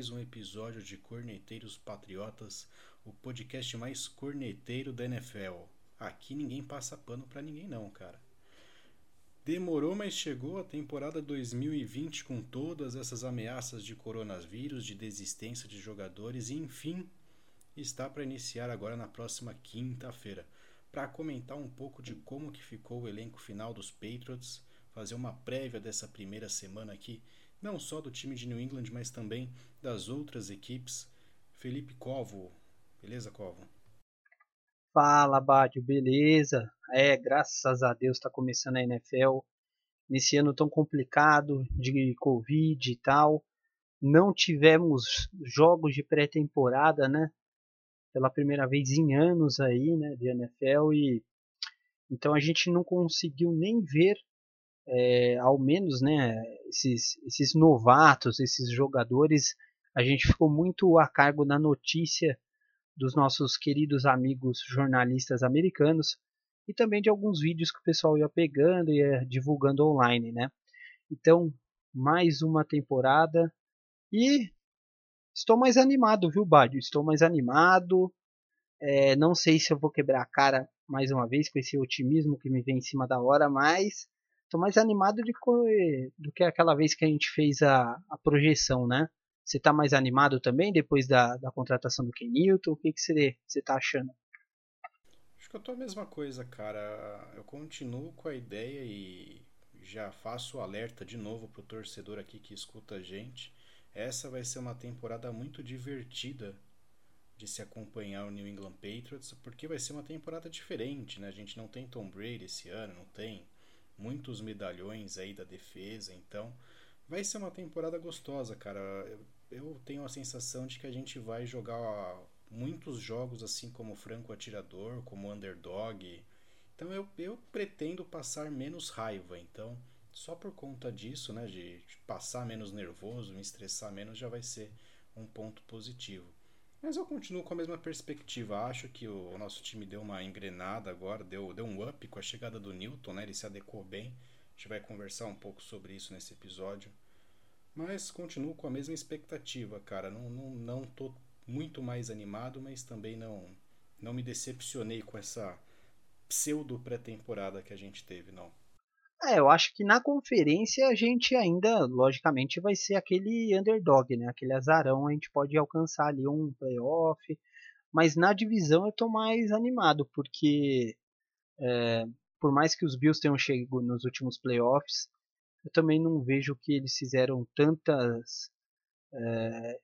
mais um episódio de Corneteiros Patriotas, o podcast mais corneteiro da NFL. Aqui ninguém passa pano pra ninguém não, cara. Demorou, mas chegou a temporada 2020 com todas essas ameaças de coronavírus, de desistência de jogadores e enfim, está para iniciar agora na próxima quinta-feira, para comentar um pouco de como que ficou o elenco final dos Patriots fazer uma prévia dessa primeira semana aqui, não só do time de New England, mas também das outras equipes. Felipe Covo, beleza, Covo? Fala, Bádio, beleza? É, graças a Deus está começando a NFL. Nesse ano tão complicado de Covid e tal. Não tivemos jogos de pré-temporada, né? Pela primeira vez em anos aí, né? De NFL e então a gente não conseguiu nem ver é, ao menos né, esses, esses novatos, esses jogadores, a gente ficou muito a cargo da notícia dos nossos queridos amigos jornalistas americanos e também de alguns vídeos que o pessoal ia pegando e ia divulgando online, né? Então, mais uma temporada e estou mais animado, viu, Bádio? Estou mais animado. É, não sei se eu vou quebrar a cara mais uma vez com esse otimismo que me vem em cima da hora, mas Tô mais animado de, do que aquela vez que a gente fez a, a projeção, né? Você tá mais animado também depois da, da contratação do Ken Newton? O que, que você, você tá achando? Acho que eu tô a mesma coisa, cara. Eu continuo com a ideia e já faço o alerta de novo pro torcedor aqui que escuta a gente. Essa vai ser uma temporada muito divertida de se acompanhar o New England Patriots, porque vai ser uma temporada diferente, né? A gente não tem Tom Brady esse ano, não tem muitos medalhões aí da defesa, então vai ser uma temporada gostosa, cara. Eu, eu tenho a sensação de que a gente vai jogar muitos jogos assim como franco atirador, como underdog. Então eu, eu pretendo passar menos raiva, então só por conta disso, né, de passar menos nervoso, me estressar menos já vai ser um ponto positivo. Mas eu continuo com a mesma perspectiva. Acho que o, nosso time deu uma engrenada agora, deu, deu um up com a chegada do Newton, né? Ele se adequou bem. A gente vai conversar um pouco sobre isso nesse episódio. Mas continuo com a mesma expectativa, cara. Não, não, não tô muito mais animado, mas também não, não me decepcionei com essa pseudo pré-temporada que a gente teve, não. É, eu acho que na conferência a gente ainda, logicamente, vai ser aquele underdog, né? Aquele azarão, a gente pode alcançar ali um playoff. Mas na divisão eu tô mais animado, porque é, por mais que os Bills tenham chegado nos últimos playoffs, eu também não vejo que eles fizeram tantas é,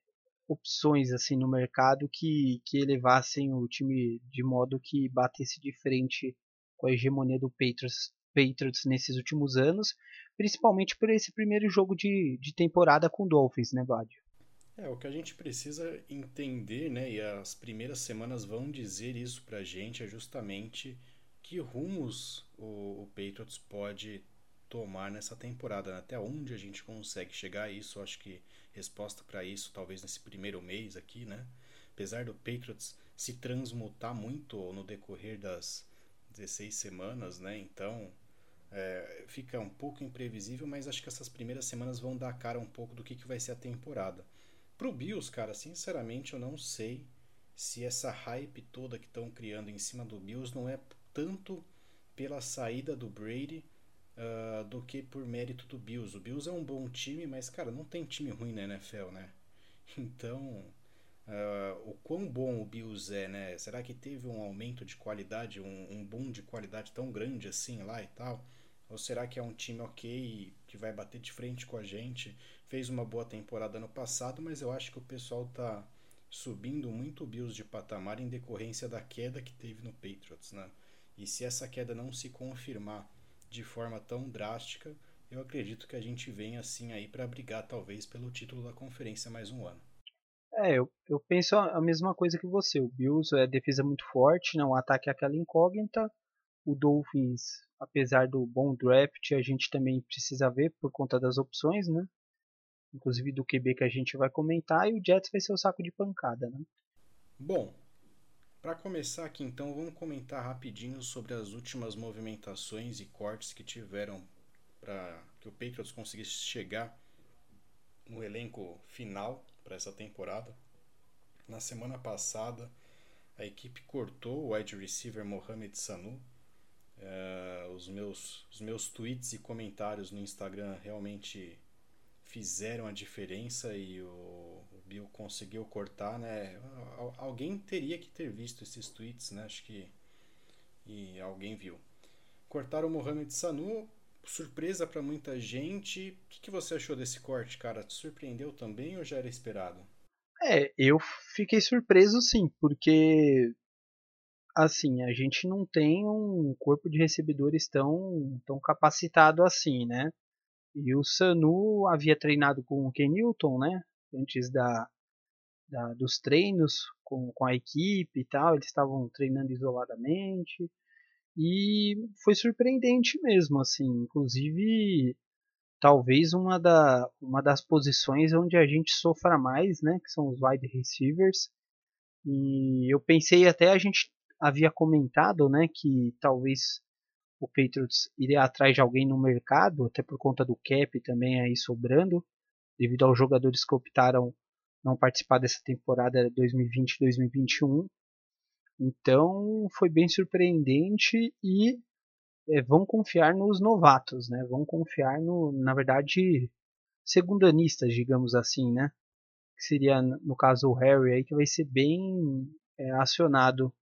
opções assim no mercado que, que elevassem o time de modo que batesse de frente com a hegemonia do Patriots Patriots nesses últimos anos, principalmente por esse primeiro jogo de, de temporada com Dolphins, né, Vadio? É, o que a gente precisa entender, né, e as primeiras semanas vão dizer isso pra gente, é justamente que rumos o, o Patriots pode tomar nessa temporada, né? até onde a gente consegue chegar a isso, acho que resposta para isso talvez nesse primeiro mês aqui, né? Apesar do Patriots se transmutar muito no decorrer das 16 semanas, né? Então, é, fica um pouco imprevisível, mas acho que essas primeiras semanas vão dar cara um pouco do que, que vai ser a temporada. Pro Bills, cara, sinceramente eu não sei se essa hype toda que estão criando em cima do Bills não é tanto pela saída do Brady uh, do que por mérito do Bills. O Bills é um bom time, mas, cara, não tem time ruim na NFL, né? Então, uh, o quão bom o Bills é, né? Será que teve um aumento de qualidade, um, um boom de qualidade tão grande assim lá e tal? Ou será que é um time ok que vai bater de frente com a gente? Fez uma boa temporada no passado, mas eu acho que o pessoal tá subindo muito o Bills de patamar em decorrência da queda que teve no Patriots, né? E se essa queda não se confirmar de forma tão drástica, eu acredito que a gente vem assim aí para brigar talvez pelo título da conferência mais um ano. É, eu, eu penso a mesma coisa que você. O Bills é defesa muito forte, não né? ataque é aquela incógnita. O Dolphins apesar do bom draft, a gente também precisa ver por conta das opções, né? Inclusive do QB que a gente vai comentar, e o Jets vai ser o saco de pancada, né? Bom, para começar aqui então, vamos comentar rapidinho sobre as últimas movimentações e cortes que tiveram para que o Patriots conseguisse chegar no elenco final para essa temporada. Na semana passada, a equipe cortou o wide receiver Mohamed Sanu. Uh, os, meus, os meus tweets e comentários no Instagram realmente fizeram a diferença e o, o Bill conseguiu cortar, né? Alguém teria que ter visto esses tweets, né? Acho que e alguém viu. Cortaram o Mohamed Sanu, surpresa para muita gente. O que, que, você achou desse corte, cara? Te surpreendeu também ou já era esperado? É, eu fiquei surpreso sim, porque assim, a gente não tem um corpo de recebedores tão, tão capacitado assim, né? E o Sanu havia treinado com o Ken Newton, né? Antes da, da, dos treinos com, com a equipe e tal, eles estavam treinando isoladamente. E foi surpreendente mesmo, assim, inclusive talvez uma, da, uma das posições onde a gente sofra mais, né, que são os wide receivers. E eu pensei até a gente havia comentado, né, que talvez o Patriots iria atrás de alguém no mercado, até por conta do cap também aí sobrando, devido aos jogadores que optaram não participar dessa temporada 2020-2021. Então foi bem surpreendente e é, vão confiar nos novatos, né? Vão confiar no, na verdade, segundanistas, digamos assim, né? Que seria no caso o Harry aí que vai ser bem é, acionado,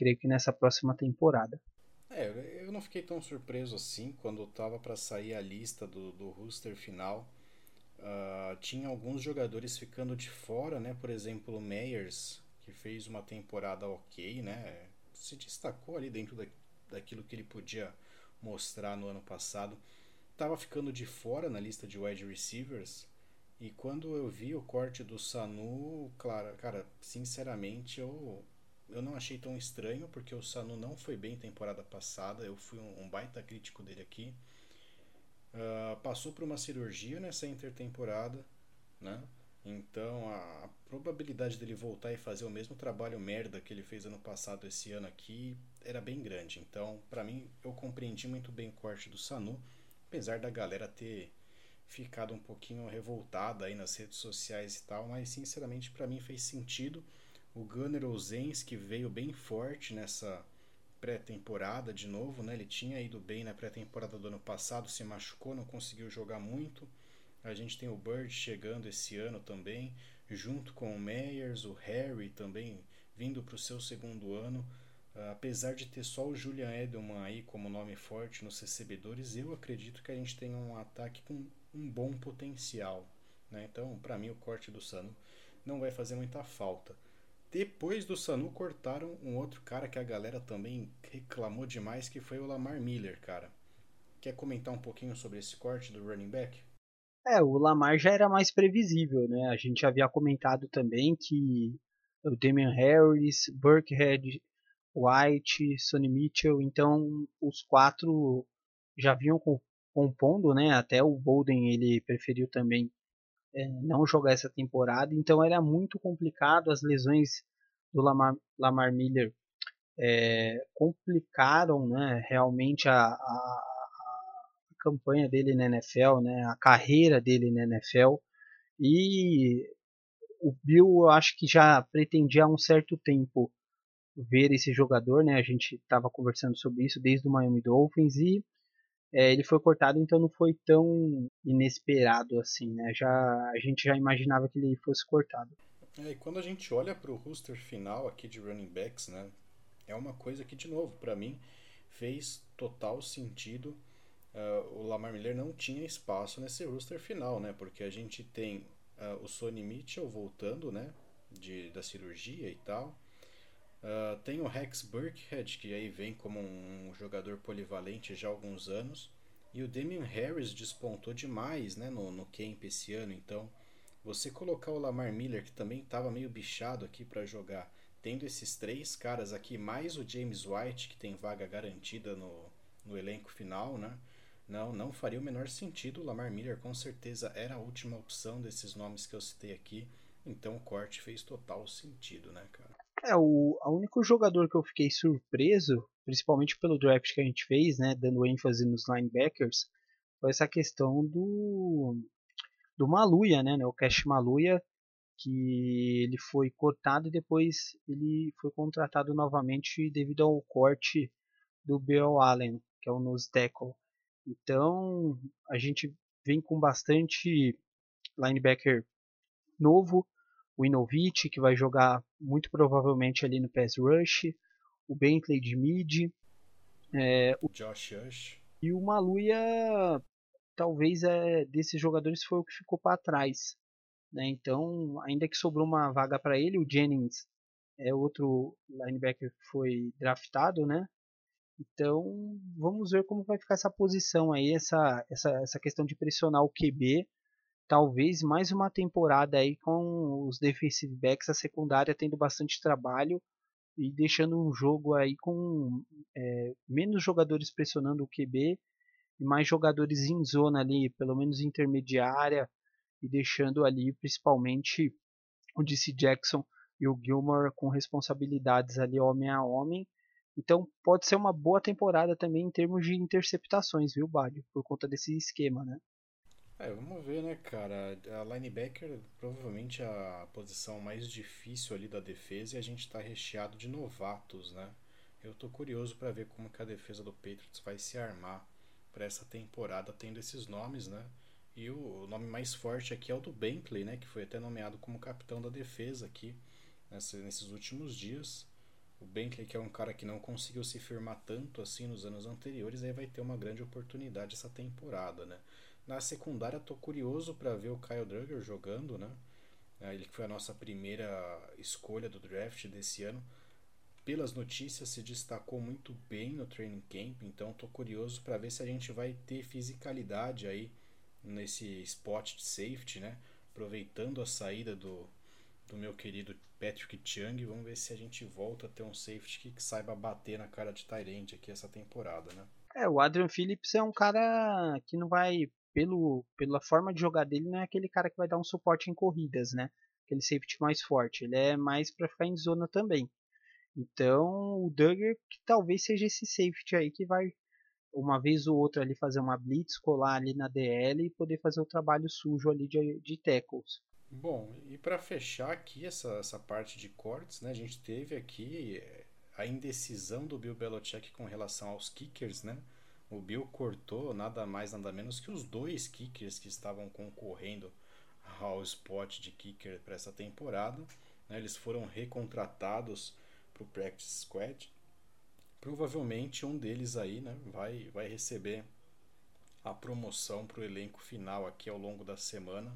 creio que nessa próxima temporada. É, eu não fiquei tão surpreso assim quando estava para sair a lista do, do roster final. Uh, tinha alguns jogadores ficando de fora, né? Por exemplo, o Meyers, que fez uma temporada ok, né? Se destacou ali dentro da, daquilo que ele podia mostrar no ano passado. Estava ficando de fora na lista de wide receivers. E quando eu vi o corte do Sanu, claro, cara, sinceramente eu, eu não achei tão estranho, porque o Sanu não foi bem temporada passada. Eu fui um, um baita crítico dele aqui. Uh, passou por uma cirurgia nessa intertemporada, né? Então a, a, probabilidade dele voltar e fazer o mesmo trabalho merda que ele fez ano passado esse ano aqui era bem grande. Então, para mim, eu compreendi muito bem o corte do Sanu, apesar da galera ter ficado um pouquinho revoltada aí nas redes sociais e tal, mas sinceramente para mim fez sentido. O Gunner Ozens que veio bem forte nessa pré-temporada de novo, né? Ele tinha ido bem na pré-temporada do ano passado, se machucou, não conseguiu jogar muito. A gente tem o Bird chegando esse ano também, junto com o Meyers, o Harry também vindo para o seu segundo ano. Apesar de ter só o Julian Edelman aí como nome forte nos recebedores, eu acredito que a gente tem um ataque com um bom potencial. Né? Então, para mim, o corte do Sano não vai fazer muita falta. Depois do Sanu, cortaram um outro cara que a galera também reclamou demais, que foi o Lamar Miller, cara. Quer comentar um pouquinho sobre esse corte do running back? É, o Lamar já era mais previsível, né? A gente havia comentado também que o Damian Harris, Burkhead, White, Sonny Mitchell, então os quatro já vinham compondo, né? Até o Bolden ele preferiu também é, não jogar essa temporada, então era muito complicado. As lesões do Lamar, Lamar Miller é, complicaram né, realmente a, a, a, campanha dele na NFL, né, a carreira dele na NFL. E o Bill, eu acho que já pretendia há um certo tempo ver esse jogador, né? A gente estava conversando sobre isso desde o Miami Dolphins e é, ele foi cortado, então não foi tão inesperado assim, né? Já, a gente já imaginava que ele fosse cortado. É, e quando a gente olha para o roster final aqui de running backs, né? É uma coisa que, de novo, para mim, fez total sentido. Uh, o Lamar Miller não tinha espaço nesse roster final, né? Porque a gente tem uh, o Sonny Mitchell voltando, né? De, da cirurgia e tal. Uh, tem o Rex Burkhead, que aí vem como um jogador polivalente já há alguns anos. E o Damian Harris despontou demais né, no, no camp esse ano. Então, você colocar o Lamar Miller, que também estava meio bichado aqui para jogar, tendo esses três caras aqui, mais o James White, que tem vaga garantida no, no elenco final, né? Não, não faria o menor sentido. O Lamar Miller com certeza era a última opção desses nomes que eu citei aqui. Então o corte fez total sentido, né, cara? É, o, o único jogador que eu fiquei surpreso, principalmente pelo draft que a gente fez, né, dando ênfase nos linebackers, foi essa questão do, do Maluia, né, o Cash Maluia, que ele foi cortado e depois ele foi contratado novamente devido ao corte do Bill Allen, que é o nose tackle. Então, a gente vem com bastante linebacker novo, o Inovich, que vai jogar muito provavelmente ali no pass rush, o Bentley de mid, é, o Josh Hush. E o Maluia, talvez é desses jogadores foi o que ficou para trás. Né? Então, ainda que sobrou uma vaga para ele, o Jennings é outro linebacker que foi draftado, né? Então, vamos ver como vai ficar essa posição aí, essa, essa, essa questão de pressionar o QB. Talvez mais uma temporada aí com os defensive backs, a secundária tendo bastante trabalho e deixando um jogo aí com é, menos jogadores pressionando o QB e mais jogadores em zona ali, pelo menos intermediária, e deixando ali principalmente o DC Jackson e o Gilmore com responsabilidades ali homem a homem. Então pode ser uma boa temporada também em termos de interceptações, viu, Bádio? Por conta desse esquema, né? É, vamos ver, né, cara? A linebacker provavelmente é a posição mais difícil ali da defesa e a gente está recheado de novatos, né? Eu tô curioso para ver como que a defesa do Patriots vai se armar para essa temporada tendo esses nomes, né? E o nome mais forte aqui é o do Bentley, né, que foi até nomeado como capitão da defesa aqui nesses últimos dias. O Bentley, que é um cara que não conseguiu se firmar tanto assim nos anos anteriores, aí vai ter uma grande oportunidade essa temporada, né? Na secundária, estou curioso para ver o Kyle Duggar jogando, né? É, ele que foi a nossa primeira escolha do draft desse ano. Pelas notícias, se destacou muito bem no training camp, então estou curioso para ver se a gente vai ter fisicalidade aí nesse spot de safety, né? Aproveitando a saída do, do meu querido Patrick Chung, vamos ver se a gente volta a ter um safety que, que saiba bater na cara de Tyrant aqui essa temporada, né? É, o Adrian Phillips é um cara que não vai pelo, pela forma de jogar dele, não é aquele cara que vai dar um suporte em corridas, né? Aquele safety mais forte. Ele é mais para ficar em zona também. Então, o Duggar que talvez seja esse safety aí que vai uma vez ou outra ali fazer uma blitz, colar ali na DL e poder fazer o trabalho sujo ali de, de tackles. Bom, e para fechar aqui essa, essa parte de cortes, né, a gente teve aqui a indecisão do Bill Belichick com relação aos kickers, né? O Bill cortou nada mais nada menos que os dois kickers que estavam concorrendo ao spot de kicker para essa temporada. Né? Eles foram recontratados para o practice squad. Provavelmente um deles aí né, vai, vai receber a promoção para o elenco final aqui ao longo da semana.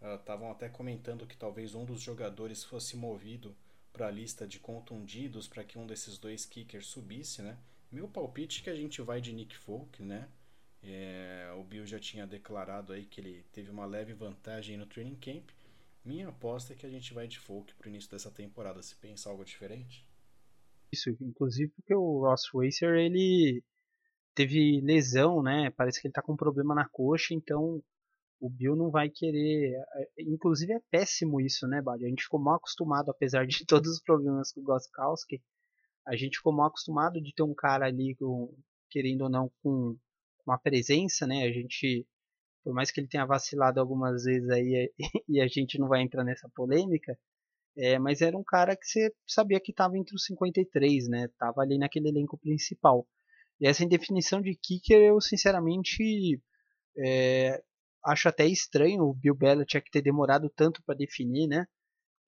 Estavam uh, até comentando que talvez um dos jogadores fosse movido para a lista de contundidos para que um desses dois kickers subisse, né? Meu palpite é que a gente vai de Nick Folk, né? É, o Bill já tinha declarado aí que ele teve uma leve vantagem no training camp. Minha aposta é que a gente vai de Folk pro início dessa temporada. Se pensa algo diferente? Isso, inclusive porque o Ross Racer ele teve lesão, né? Parece que ele tá com um problema na coxa, então o Bill não vai querer. É, inclusive é péssimo isso, né, Bad? A gente ficou mal acostumado, apesar de todos os problemas com o Goskowski, a gente ficou mal acostumado de ter um cara ali, querendo ou não, com uma presença, né? A gente, por mais que ele tenha vacilado algumas vezes aí, e a gente não vai entrar nessa polêmica, é, mas era um cara que você sabia que estava entre os 53, né? Tava ali naquele elenco principal. E essa indefinição de kicker, eu sinceramente é, acho até estranho o Bill Belichick ter demorado tanto para definir, né?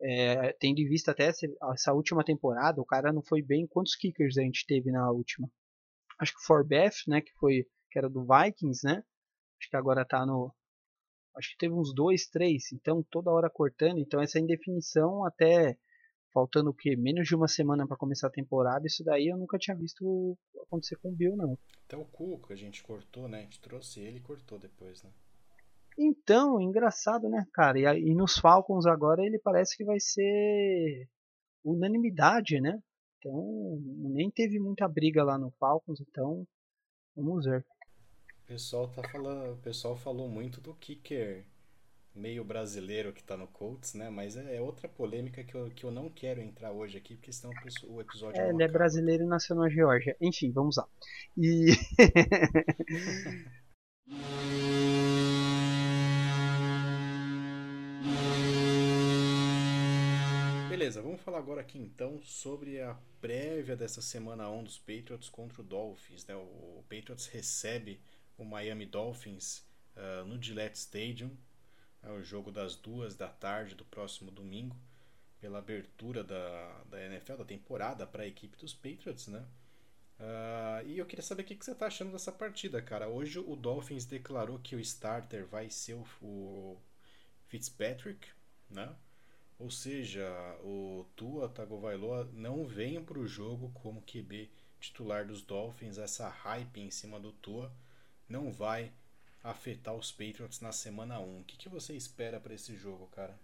É, tendo em vista até essa, última temporada, o cara não foi bem. Quantos kickers a gente teve na última? Acho que Forbeth, né, que foi que era do Vikings, né? Acho que agora tá no acho que teve uns dois, três, então toda hora cortando, então essa indefinição até faltando o que menos de uma semana para começar a temporada, isso daí eu nunca tinha visto acontecer com o Bill não. Até o Cuco a gente cortou, né? A gente trouxe ele e cortou depois, né? Então, engraçado, né, cara? E, e nos Falcons agora ele parece que vai ser unanimidade, né? Então, nem teve muita briga lá no Falcons, então vamos ver. O pessoal tá falando, o pessoal falou muito do kicker meio brasileiro que tá no Colts, né? Mas é, é outra polêmica que eu, que eu não quero entrar hoje aqui, porque senão o episódio é, Ele é brasileiro e nasceu na Geórgia. Enfim, vamos lá. E Beleza, vamos falar agora aqui então sobre a prévia dessa semana 1 dos Patriots contra o Dolphins. Né? O Patriots recebe o Miami Dolphins uh, no Gillette Stadium, é o jogo das duas da tarde do próximo domingo, pela abertura da, da NFL, da temporada para a equipe dos Patriots, né? Uh, e eu queria saber o que, que você está achando dessa partida, cara. Hoje o Dolphins declarou que o starter vai ser o, o Fitzpatrick, né? Ou seja, o Tua Tagovailoa não vem para o jogo como QB titular dos Dolphins. Essa hype em cima do Tua não vai afetar os Patriots na semana 1. O que, que você espera para esse jogo, cara?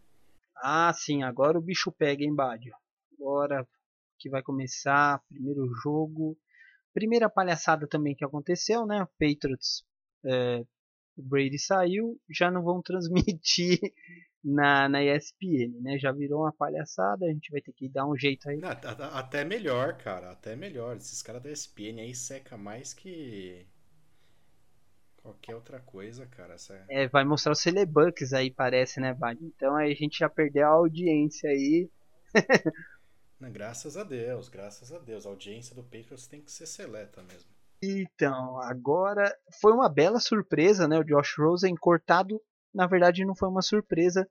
Ah, sim, agora o bicho pega, hein, Bádio? Agora que vai começar, primeiro jogo. Primeira palhaçada também que aconteceu, né? Patriots, é, o Brady saiu, já não vão transmitir na, na ESPN, né? Já virou uma palhaçada, a gente vai ter que dar um jeito aí. Não, até melhor, cara, até melhor. Esses caras da ESPN aí seca mais que qualquer outra coisa, cara. Essa... É, vai mostrar o Celebucks aí, parece, né, Bad? Então aí a gente já perdeu a audiência aí. graças a Deus, graças a Deus. A audiência do Patriots tem que ser seleta mesmo. Então, agora foi uma bela surpresa, né? O Josh Rosen cortado. Na verdade, não foi uma surpresa.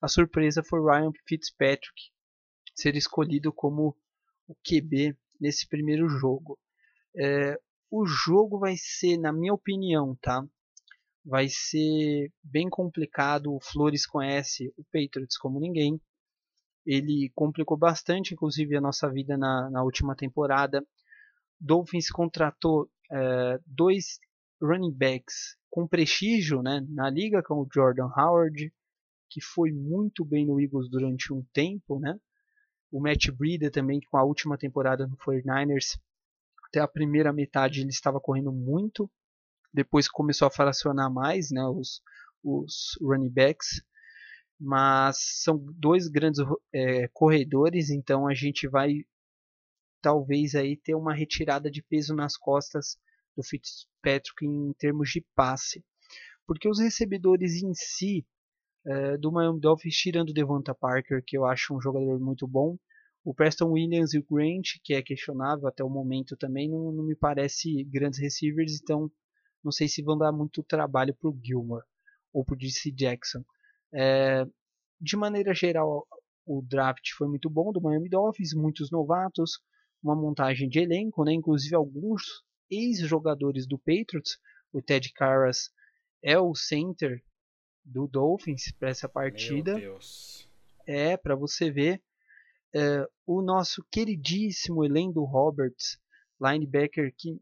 A surpresa foi Ryan Fitzpatrick ser escolhido como o QB nesse primeiro jogo. É, o jogo vai ser, na minha opinião, tá? Vai ser bem complicado. O Flores conhece o Patriots como ninguém. Ele complicou bastante, inclusive, a nossa vida na, na última temporada. Dolphins contratou é, dois running backs com prestígio né, na liga, como o Jordan Howard, que foi muito bem no Eagles durante um tempo, né? O Matt Breida também, com a última temporada no 49ers até a primeira metade ele estava correndo muito, depois começou a fracionar mais né, os, os running backs, mas são dois grandes é, corredores, então a gente vai talvez aí ter uma retirada de peso nas costas do Fitzpatrick em termos de passe, porque os recebedores em si é, do Miami Dolphins, tirando o Devonta Parker, que eu acho um jogador muito bom, o Preston Williams e o Grant, que é questionável até o momento também, não, não me parece grandes receivers, então não sei se vão dar muito trabalho para o Gilmore ou para o DC Jackson. É, de maneira geral, o draft foi muito bom do Miami Dolphins, muitos novatos, uma montagem de elenco, né? inclusive alguns ex-jogadores do Patriots. O Ted Karras é o center do Dolphins para essa partida. Meu Deus. É, para você ver é, o nosso queridíssimo Elendo Roberts, linebacker, que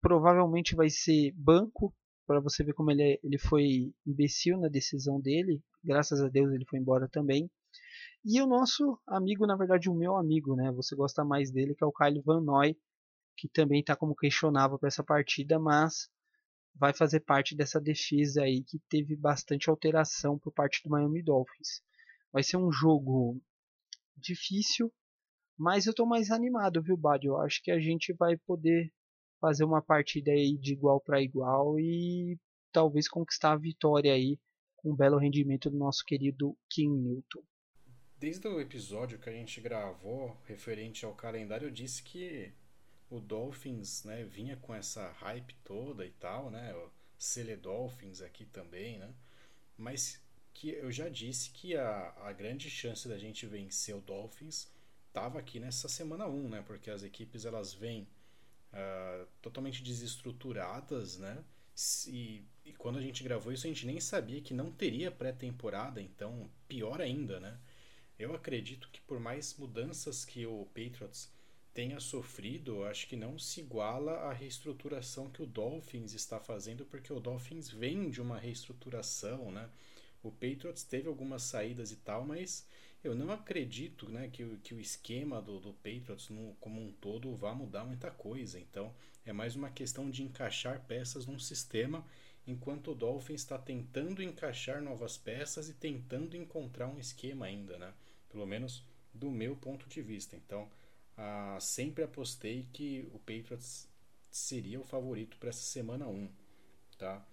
provavelmente vai ser banco, para você ver como ele, é, ele foi imbecil na decisão dele. Graças a Deus ele foi embora também. E o nosso amigo, na verdade, o meu amigo, né? Você gosta mais dele, que é o Kyle Van Noy, que também está como questionável para essa partida, mas vai fazer parte dessa defesa aí que teve bastante alteração por parte do Miami Dolphins. Vai ser um jogo difícil, mas eu estou mais animado, viu, Bad? Eu acho que a gente vai poder fazer uma partida aí de igual para igual e talvez conquistar a vitória aí com um belo rendimento do nosso querido King Newton. Desde o episódio que a gente gravou referente ao calendário, eu disse que o Dolphins, né, vinha com essa hype toda e tal, né? O Cele Dolphins aqui também, né? Mas que eu já disse que a, a grande chance da gente vencer o Dolphins estava aqui nessa semana 1, né? Porque as equipes elas vêm uh, totalmente desestruturadas, né? E, e, quando a gente gravou isso, a gente nem sabia que não teria pré-temporada, então pior ainda, né? Eu acredito que por mais mudanças que o Patriots tenha sofrido, acho que não se iguala à reestruturação que o Dolphins está fazendo, porque o Dolphins vem de uma reestruturação, né? O Patriots teve algumas saídas e tal, mas eu não acredito né, que, que o esquema do, do Patriots no, como um todo vá mudar muita coisa. Então é mais uma questão de encaixar peças num sistema, enquanto o Dolphins está tentando encaixar novas peças e tentando encontrar um esquema ainda, né? Pelo menos do meu ponto de vista. Então ah, sempre apostei que o Patriots seria o favorito para essa semana 1. Tá?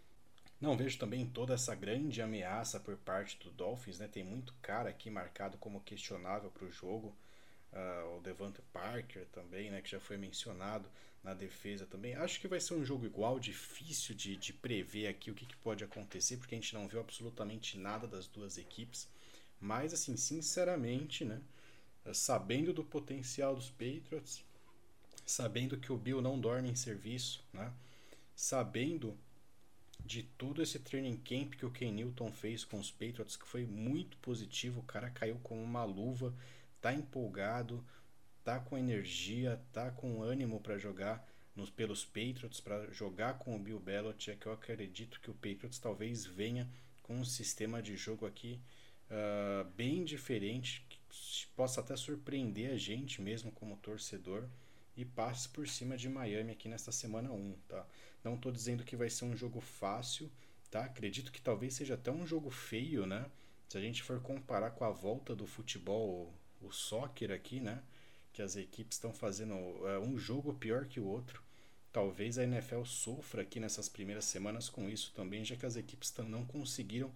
Não vejo também toda essa grande ameaça por parte do Dolphins, né? Tem muito cara aqui marcado como questionável para o jogo. Uh, o Devante Parker também, né? Que já foi mencionado na defesa também. Acho que vai ser um jogo igual, difícil de, de prever aqui o que, que pode acontecer, porque a gente não viu absolutamente nada das duas equipes. Mas, assim, sinceramente, né? Sabendo do potencial dos Patriots, sabendo que o Bill não dorme em serviço, né? Sabendo de todo esse training camp que o Ken Newton fez com os Patriots, que foi muito positivo, o cara caiu como uma luva, tá empolgado, tá com energia, tá com ânimo para jogar nos pelos Patriots, para jogar com o Bill Belichick. Eu acredito que o Patriots talvez venha com um sistema de jogo aqui uh, bem diferente, possa até surpreender a gente mesmo como torcedor e passe por cima de Miami aqui nesta semana 1, tá? Não estou dizendo que vai ser um jogo fácil, tá? Acredito que talvez seja até um jogo feio, né? Se a gente for comparar com a volta do futebol, o soccer aqui, né? Que as equipes estão fazendo é, um jogo pior que o outro. Talvez a NFL sofra aqui nessas primeiras semanas com isso também, já que as equipes não conseguiram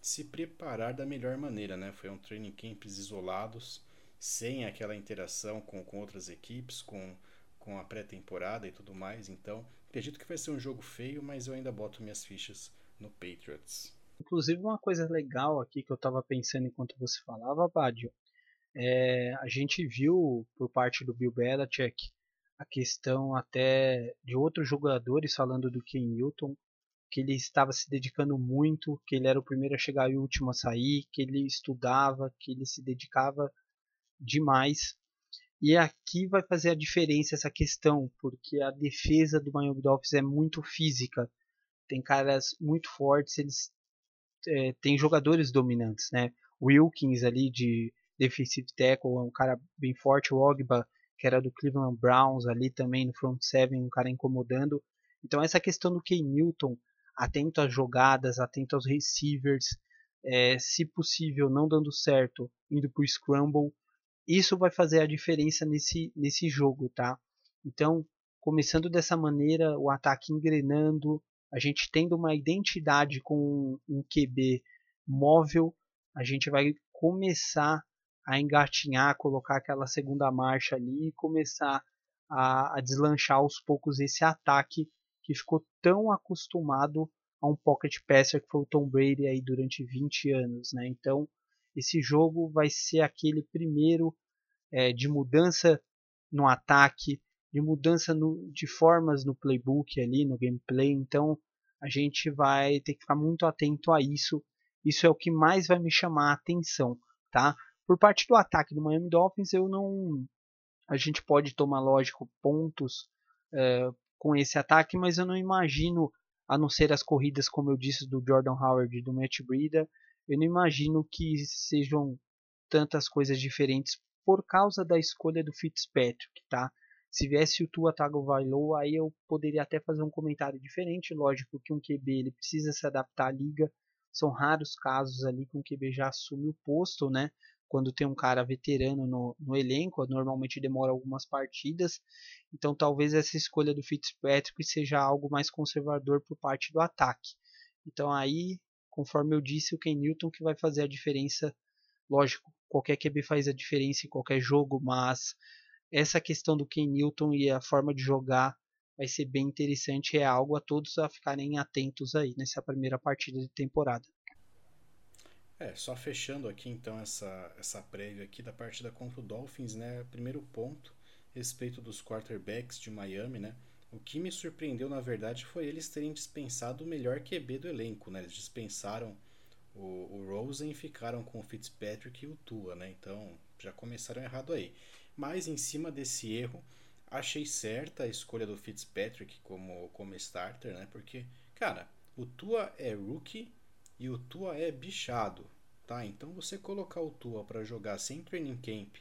se preparar da melhor maneira, né? Foi um training camps isolados, sem aquela interação com, com outras equipes, com, com a pré-temporada e tudo mais. Então, Acredito que vai ser um jogo feio, mas eu ainda boto minhas fichas no Patriots. Inclusive, uma coisa legal aqui que eu estava pensando enquanto você falava, Badio, é, a gente viu por parte do Bill Belichick a questão até de outros jogadores falando do Ken Newton, que ele estava se dedicando muito, que ele era o primeiro a chegar e o último a sair, que ele estudava, que ele se dedicava demais e aqui vai fazer a diferença essa questão, porque a defesa do Miami Dolphins é muito física. Tem caras muito fortes, eles é, têm jogadores dominantes, né? Wilkins ali de defensive tackle é um cara bem forte, o Ogba, que era do Cleveland Browns ali também no front seven, um cara incomodando. Então essa questão do Ken Newton, atento às jogadas, atento aos receivers, é, se possível não dando certo, indo para o scramble, isso vai fazer a diferença nesse, nesse jogo, tá? Então, começando dessa maneira, o ataque engrenando, a gente tendo uma identidade com um QB móvel, a gente vai começar a engatinhar, colocar aquela segunda marcha ali e começar a, a deslanchar aos poucos esse ataque que ficou tão acostumado a um pocket passer que foi o Tom Brady aí durante 20 anos, né? Então, esse jogo vai ser aquele primeiro é, de mudança no ataque, de mudança no, de formas no playbook ali, no gameplay. Então a gente vai ter que ficar muito atento a isso. Isso é o que mais vai me chamar a atenção, tá? Por parte do ataque do Miami Dolphins, eu não, a gente pode tomar lógico pontos é, com esse ataque, mas eu não imagino, a não ser as corridas, como eu disse, do Jordan Howard e do Matt Breida, eu não imagino que sejam tantas coisas diferentes por causa da escolha do Fitzpatrick, tá? Se viesse o Tua Tagovailoa, aí eu poderia até fazer um comentário diferente. Lógico que um QB ele precisa se adaptar à liga. São raros casos ali que um QB já assume o posto, né? Quando tem um cara veterano no, no elenco, normalmente demora algumas partidas. Então talvez essa escolha do Fitzpatrick seja algo mais conservador por parte do ataque. Então aí, conforme eu disse, o Ken Newton que vai fazer a diferença. Lógico, qualquer QB faz a diferença em qualquer jogo, mas essa questão do Ken Newton e a forma de jogar vai ser bem interessante, é algo a todos a ficarem atentos aí nessa primeira partida de temporada. É, só fechando aqui então essa, essa prévia aqui da partida contra o Dolphins, né? Primeiro ponto, respeito dos quarterbacks de Miami, né? O que me surpreendeu, na verdade, foi eles terem dispensado o melhor QB do elenco, né? Eles dispensaram o, o Rosen ficaram com o Fitzpatrick e o Tua, né? Então já começaram errado aí. Mas em cima desse erro, achei certa a escolha do Fitzpatrick como, como starter, né? Porque, cara, o Tua é rookie e o Tua é bichado, tá? Então você colocar o Tua para jogar sem training camp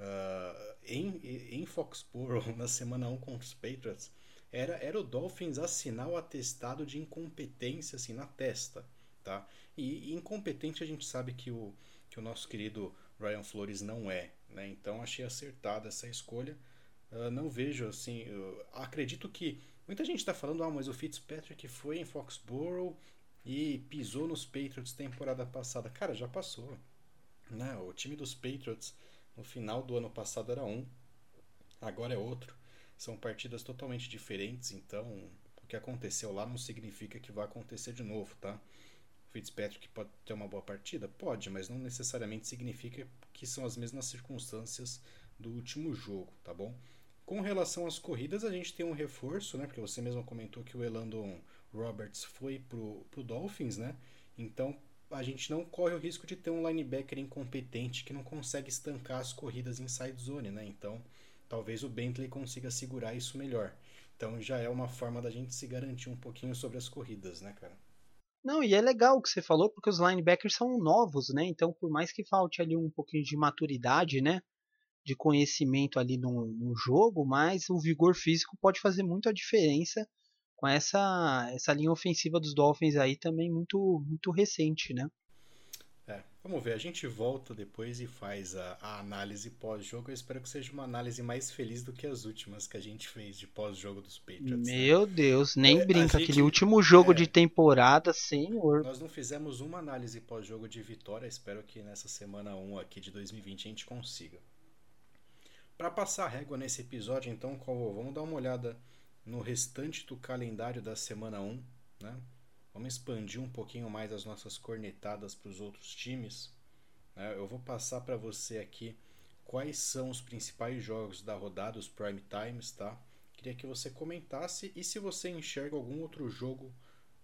uh, em, em Foxborough na semana 1 contra os Patriots era, era o Dolphins assinar o atestado de incompetência assim na testa, tá? E, e incompetente a gente sabe que o, que o nosso querido Ryan Flores não é, né? Então achei acertada essa escolha. Uh, não vejo assim. acredito que muita gente está falando, ah, mas o Fitzpatrick foi em Foxborough e pisou nos Patriots temporada passada. Cara, já passou. Né? O time dos Patriots no final do ano passado era um, agora é outro. São partidas totalmente diferentes, então o que aconteceu lá não significa que vai acontecer de novo, tá? O Fitzpatrick pode ter uma boa partida? Pode, mas não necessariamente significa que são as mesmas circunstâncias do último jogo, tá bom? Com relação às corridas, a gente tem um reforço, né? Porque você mesmo comentou que o Elandon Roberts foi pro, pro Dolphins, né? Então a gente não corre o risco de ter um linebacker incompetente que não consegue estancar as corridas inside zone, né? Então talvez o Bentley consiga segurar isso melhor. Então já é uma forma da gente se garantir um pouquinho sobre as corridas, né, cara? Não, e é legal o que você falou, porque os linebackers são novos, né? Então, por mais que falte ali um pouquinho de maturidade, né? De conhecimento ali no, no jogo, mas o vigor físico pode fazer muito a diferença com essa, essa linha ofensiva dos Dolphins aí também muito, muito recente, né? É, vamos ver, a gente volta depois e faz a, a análise pós-jogo. Eu espero que seja uma análise mais feliz do que as últimas que a gente fez de pós-jogo dos Patriots. Né? Meu né? Deus, nem é, brinca. Gente, Aquele último jogo é, de temporada, senhor. Nós não fizemos uma análise pós-jogo de vitória. Espero que nessa semana 1 aqui de 2020 a gente consiga. Para passar a régua nesse episódio, então, vamos dar uma olhada no restante do calendário da semana 1, né? Vamos expandir um pouquinho mais as nossas cornetadas para os outros times. Né? Eu vou passar para você aqui quais são os principais jogos da rodada, os prime times, tá? Queria que você comentasse e se você enxerga algum outro jogo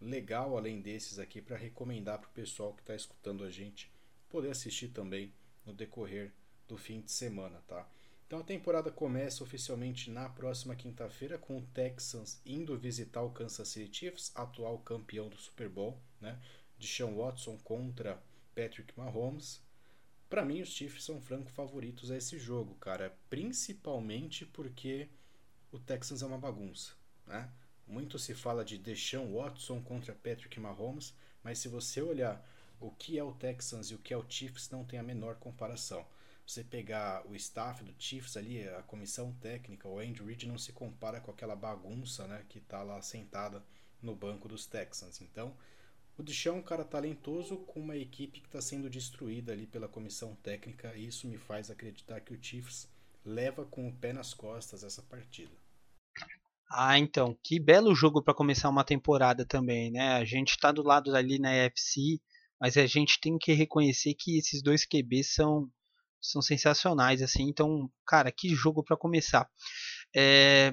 legal além desses aqui para recomendar para o pessoal que está escutando a gente poder assistir também no decorrer do fim de semana, tá? Então a temporada começa oficialmente na próxima quinta-feira com o Texans indo visitar o Kansas City Chiefs, atual campeão do Super Bowl, né? De Sean Watson contra Patrick Mahomes. Para mim os Chiefs são franco favoritos a esse jogo, cara, principalmente porque o Texans é uma bagunça, né? Muito se fala de Deshaun Watson contra Patrick Mahomes, mas se você olhar o que é o Texans e o que é o Chiefs, não tem a menor comparação você pegar o staff do Chiefs ali, a comissão técnica, o Andy Reid não se compara com aquela bagunça, né, que tá lá sentada no banco dos Texans. Então, o Deshaun é um cara talentoso com uma equipe que está sendo destruída ali pela comissão técnica, e isso me faz acreditar que o Chiefs leva com o pé nas costas essa partida. Ah, então, que belo jogo para começar uma temporada também, né? A gente está do lado ali na UFC, mas a gente tem que reconhecer que esses dois QBs são são sensacionais, assim. Então, cara, que jogo para começar. É,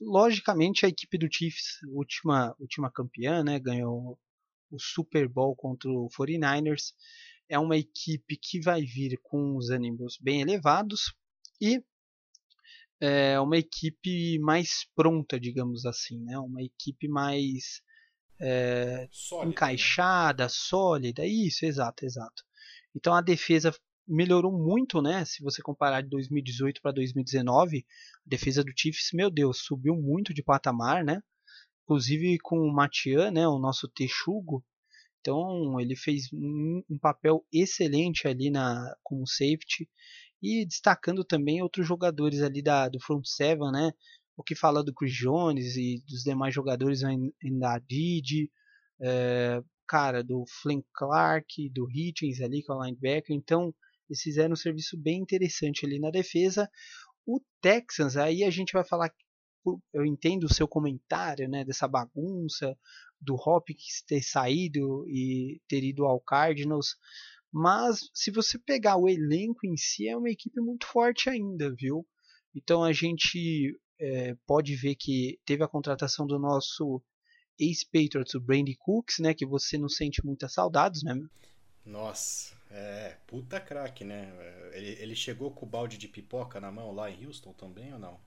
logicamente, a equipe do Chiefs, última, última campeã, né, ganhou o Super Bowl contra o 49ers. É uma equipe que vai vir com os ânimos bem elevados e é uma equipe mais pronta, digamos assim, né? Uma equipe mais é, sólida, né? encaixada, né? sólida, isso, exato, exato. Então a defesa melhorou muito, né? Se você comparar de 2018 para 2019, a defesa do Chiefs, meu Deus, subiu muito de patamar, né? Inclusive com o Matian, né, o nosso texugo. Então, ele fez um, um papel excelente ali na como safety e destacando também outros jogadores ali da do front seven, né? O que fala do Chris Jones e dos demais jogadores ainda Didi, é, cara, do Flynn Clark, do Hitchens ali, com é linebacker. Então, eles fizeram um serviço bem interessante ali na defesa. O Texans, aí a gente vai falar, eu entendo o seu comentário, né, dessa bagunça do Hopkins ter saído e ter ido ao Cardinals, mas se você pegar o elenco em si, é uma equipe muito forte ainda, viu? Então a gente é, pode ver que teve a contratação do nosso ex-Patriots, o Brandy Cooks, né, que você não sente muitas saudades, né? Nossa, é, puta craque, né? Ele, ele chegou com o balde de pipoca na mão lá em Houston também ou não?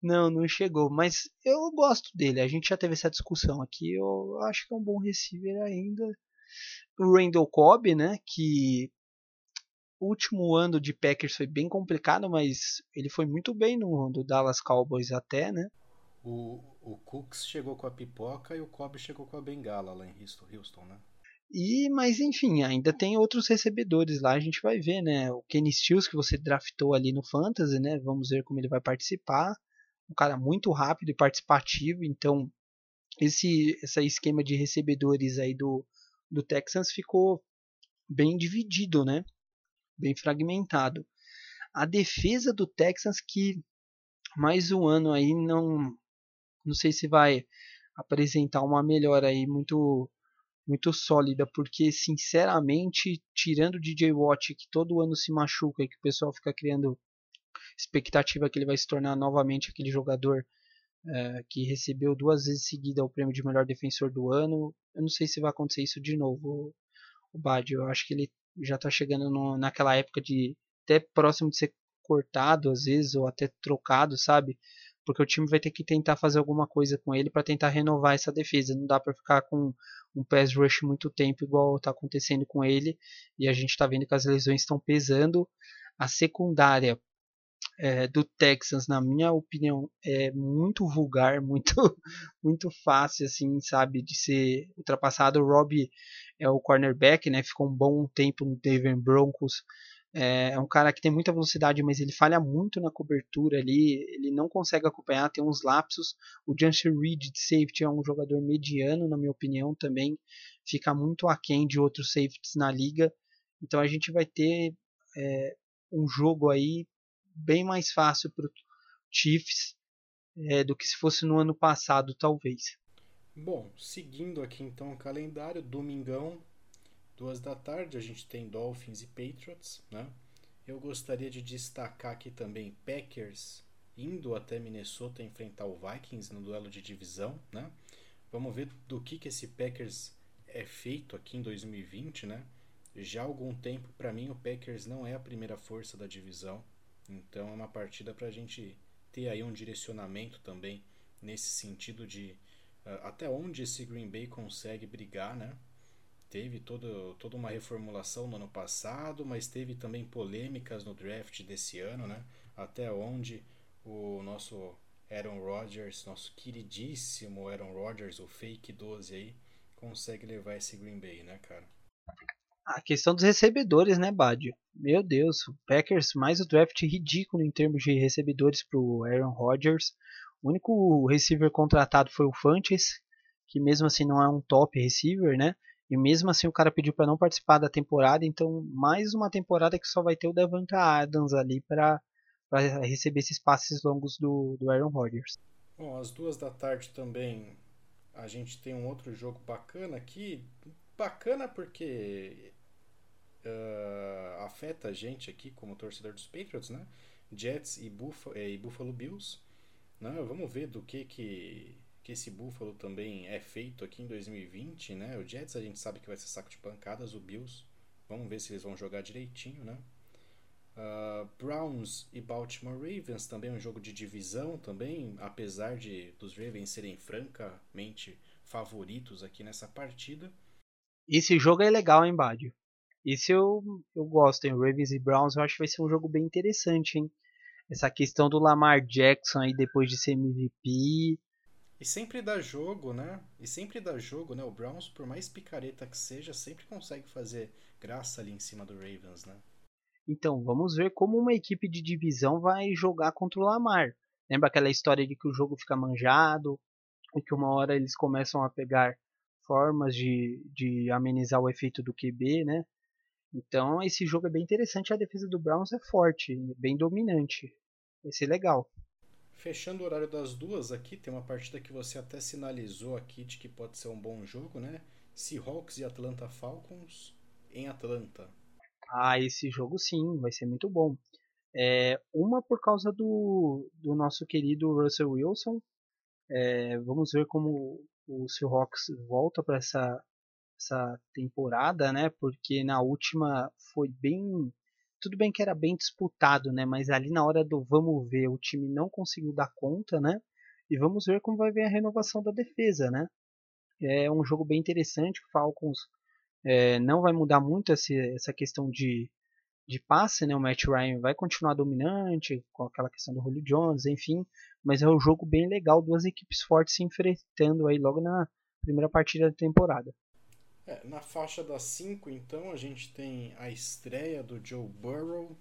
Não, não chegou, mas eu gosto dele. A gente já teve essa discussão aqui. Eu acho que é um bom receiver ainda. O Randall Cobb, né? Que o último ano de Packers foi bem complicado, mas ele foi muito bem no do Dallas Cowboys até, né? O, o Cooks chegou com a pipoca e o Cobb chegou com a bengala lá em Houston, Houston né? E, mas enfim, ainda tem outros recebedores lá, a gente vai ver, né? O Kenny Stills que você draftou ali no Fantasy, né? Vamos ver como ele vai participar. Um cara muito rápido e participativo, então esse, esse esquema de recebedores aí do, do Texans ficou bem dividido, né? Bem fragmentado. A defesa do Texans que mais um ano aí não não sei se vai apresentar uma melhora aí muito muito sólida, porque sinceramente, tirando o DJ Watt que todo ano se machuca e que o pessoal fica criando expectativa que ele vai se tornar novamente aquele jogador é, que recebeu duas vezes seguida o prêmio de melhor defensor do ano. Eu não sei se vai acontecer isso de novo, o Bad. Eu acho que ele já está chegando no, naquela época de até próximo de ser cortado às vezes ou até trocado, sabe? Porque o time vai ter que tentar fazer alguma coisa com ele para tentar renovar essa defesa. Não dá para ficar com um pass rush muito tempo igual está acontecendo com ele. E a gente está vendo que as lesões estão pesando. A secundária é, do Texans, na minha opinião, é muito vulgar, muito, muito fácil, assim, sabe, de ser ultrapassado. O Rob é o cornerback, né? Ficou um bom tempo no Denver Broncos. É, é um cara que tem muita velocidade, mas ele falha muito na cobertura ali. Ele não consegue acompanhar, tem uns lapsos. O Jansen Reed de safety é um jogador mediano, na minha opinião, também. Fica muito aquém de outros safeties na liga. Então a gente vai ter é, um jogo aí bem mais fácil para o Chiefs é, do que se fosse no ano passado, talvez. Bom, seguindo aqui então o calendário, domingão, duas da tarde, a gente tem Dolphins e Patriots, né? Eu gostaria de destacar aqui também Packers indo até Minnesota enfrentar o Vikings no duelo de divisão, né? Vamos ver do que, que esse Packers é feito aqui em 2020, né? Já há algum tempo, para mim, o Packers não é a primeira força da divisão. Então é uma partida para a gente ter aí um direcionamento também nesse sentido de uh, até onde esse Green Bay consegue brigar, né? Teve todo, toda uma reformulação no ano passado, mas teve também polêmicas no draft desse ano, né? Até onde o nosso Aaron Rodgers, nosso queridíssimo Aaron Rodgers, o fake 12 aí, consegue levar esse Green Bay, né, cara? A questão dos recebedores, né, Badio? Meu Deus, o Packers mais o draft ridículo em termos de recebedores para o Aaron Rodgers. O único receiver contratado foi o Fantes, que mesmo assim não é um top receiver, né? E mesmo assim o cara pediu para não participar da temporada, então mais uma temporada que só vai ter o Davanta Adams ali para receber esses passes longos do, do Aaron Rodgers. Bom, às duas da tarde também a gente tem um outro jogo bacana aqui. Bacana porque uh, afeta a gente aqui como torcedor dos Patriots, né? Jets e, Buff e Buffalo Bills. Né? Vamos ver do que, que, que esse Buffalo também é feito aqui em 2020, né? O Jets a gente sabe que vai ser saco de pancadas, o Bills. Vamos ver se eles vão jogar direitinho, né? Uh, Browns e Baltimore Ravens também é um jogo de divisão também, apesar de dos Ravens serem francamente favoritos aqui nessa partida. Esse jogo é legal, hein, Badio? Isso eu, eu gosto, hein? Ravens e Browns, eu acho que vai ser um jogo bem interessante, hein? Essa questão do Lamar Jackson aí depois de ser MVP. E sempre dá jogo, né? E sempre dá jogo, né? O Browns, por mais picareta que seja, sempre consegue fazer graça ali em cima do Ravens, né? Então, vamos ver como uma equipe de divisão vai jogar contra o Lamar. Lembra aquela história de que o jogo fica manjado e que uma hora eles começam a pegar formas de, de amenizar o efeito do QB, né? Então esse jogo é bem interessante. A defesa do Browns é forte, bem dominante. Vai ser legal. Fechando o horário das duas aqui, tem uma partida que você até sinalizou aqui de que pode ser um bom jogo, né? Seahawks e Atlanta Falcons em Atlanta. Ah, esse jogo sim, vai ser muito bom. É, uma por causa do, do nosso querido Russell Wilson. É, vamos ver como o Seahawks volta para essa essa temporada, né? Porque na última foi bem. Tudo bem que era bem disputado, né? Mas ali na hora do vamos ver, o time não conseguiu dar conta, né? E vamos ver como vai vir a renovação da defesa, né? É um jogo bem interessante. O Falcons é, não vai mudar muito essa, essa questão de, de passe, né? O Matt Ryan vai continuar dominante com aquela questão do Julio Jones, enfim. Mas é um jogo bem legal, duas equipes fortes se enfrentando aí logo na primeira partida da temporada. É, na faixa das 5, então, a gente tem a estreia do Joe Burrow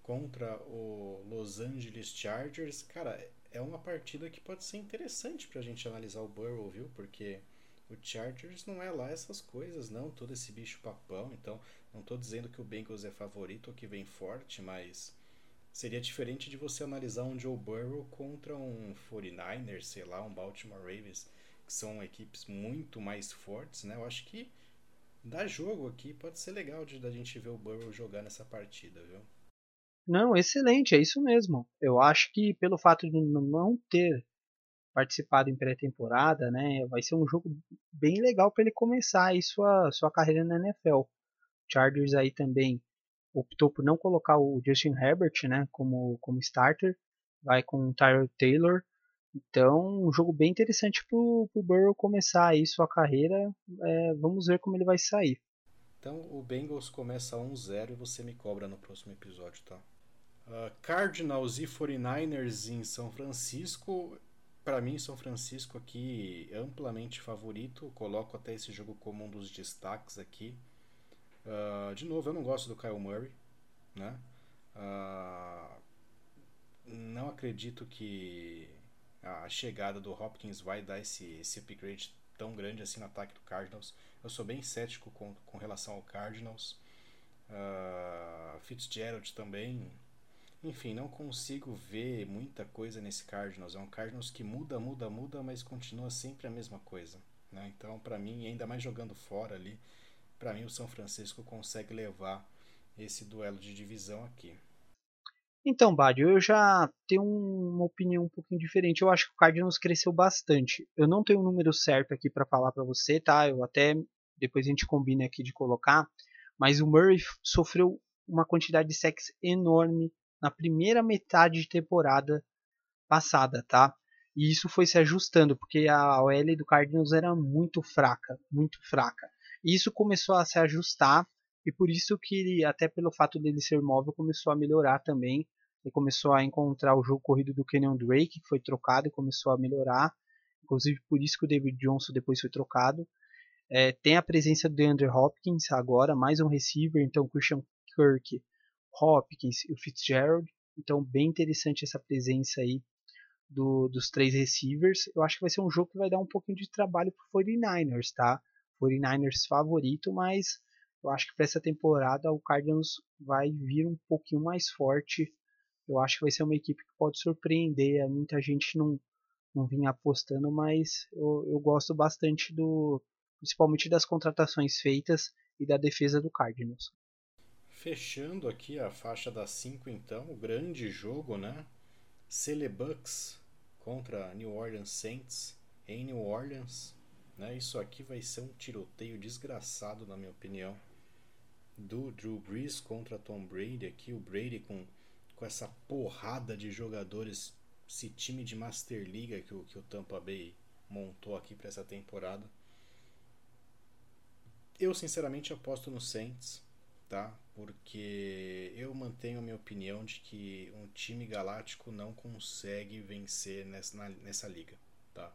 contra o Los Angeles Chargers. Cara, é uma partida que pode ser interessante para a gente analisar o Burrow, viu? Porque o Chargers não é lá essas coisas, não, todo esse bicho papão. Então, não estou dizendo que o Bengals é favorito ou que vem forte, mas seria diferente de você analisar um Joe Burrow contra um 49ers, sei lá, um Baltimore Ravens, que são equipes muito mais fortes, né? Eu acho que dá jogo aqui, pode ser legal de da gente ver o Burrow jogar nessa partida, viu? Não, excelente, é isso mesmo. Eu acho que pelo fato de não ter participado em pré-temporada, né, vai ser um jogo bem legal para ele começar aí sua, sua carreira na NFL. O Chargers aí também optou por não colocar o Justin Herbert, né, como, como starter, vai com o Tyler Taylor. Então, um jogo bem interessante para o Burrow começar aí sua carreira. É, vamos ver como ele vai sair. Então, o Bengals começa 1-0 e você me cobra no próximo episódio, tá? Uh, Cardinals e 49ers em São Francisco. Para mim, São Francisco aqui amplamente favorito. Coloco até esse jogo como um dos destaques aqui. Uh, de novo, eu não gosto do Kyle Murray, né? Uh, não acredito que a chegada do Hopkins vai dar esse, esse upgrade tão grande assim no ataque do Cardinals. Eu sou bem cético com, com relação ao Cardinals. Uh, Fitzgerald também enfim, não consigo ver muita coisa nesse Cardinals. É um Cardinals que muda, muda, muda, mas continua sempre a mesma coisa. Né? Então, para mim, ainda mais jogando fora ali, para mim o São Francisco consegue levar esse duelo de divisão aqui. Então, Badio, eu já tenho uma opinião um pouquinho diferente. Eu acho que o Cardinals cresceu bastante. Eu não tenho o um número certo aqui para falar para você, tá? Eu até depois a gente combina aqui de colocar, mas o Murray sofreu uma quantidade de sacks enorme na primeira metade de temporada passada, tá? E isso foi se ajustando, porque a OL do Cardinals era muito fraca, muito fraca. E isso começou a se ajustar, e por isso que, até pelo fato dele ser móvel, começou a melhorar também. Ele começou a encontrar o jogo corrido do Kenyon Drake, que foi trocado e começou a melhorar. Inclusive por isso que o David Johnson depois foi trocado. É, tem a presença do DeAndre Hopkins agora, mais um receiver, então Christian Kirk Hopkins e o Fitzgerald. Então, bem interessante essa presença aí do, dos três receivers. Eu acho que vai ser um jogo que vai dar um pouquinho de trabalho para 49ers, tá? 49ers favorito, mas eu acho que para essa temporada o Cardinals vai vir um pouquinho mais forte. Eu acho que vai ser uma equipe que pode surpreender. Muita gente não, não vinha apostando, mas eu, eu gosto bastante do, principalmente das contratações feitas e da defesa do Cardinals. Fechando aqui a faixa das 5, então, o grande jogo, né? Celebucks contra New Orleans Saints em New Orleans. Né? Isso aqui vai ser um tiroteio desgraçado, na minha opinião. Do Drew Brees contra Tom Brady aqui. O Brady com, com essa porrada de jogadores, esse time de Master League que o, que o Tampa Bay montou aqui para essa temporada. Eu, sinceramente, aposto no Saints tá? Porque eu mantenho a minha opinião de que um time galáctico não consegue vencer nessa, nessa liga, tá?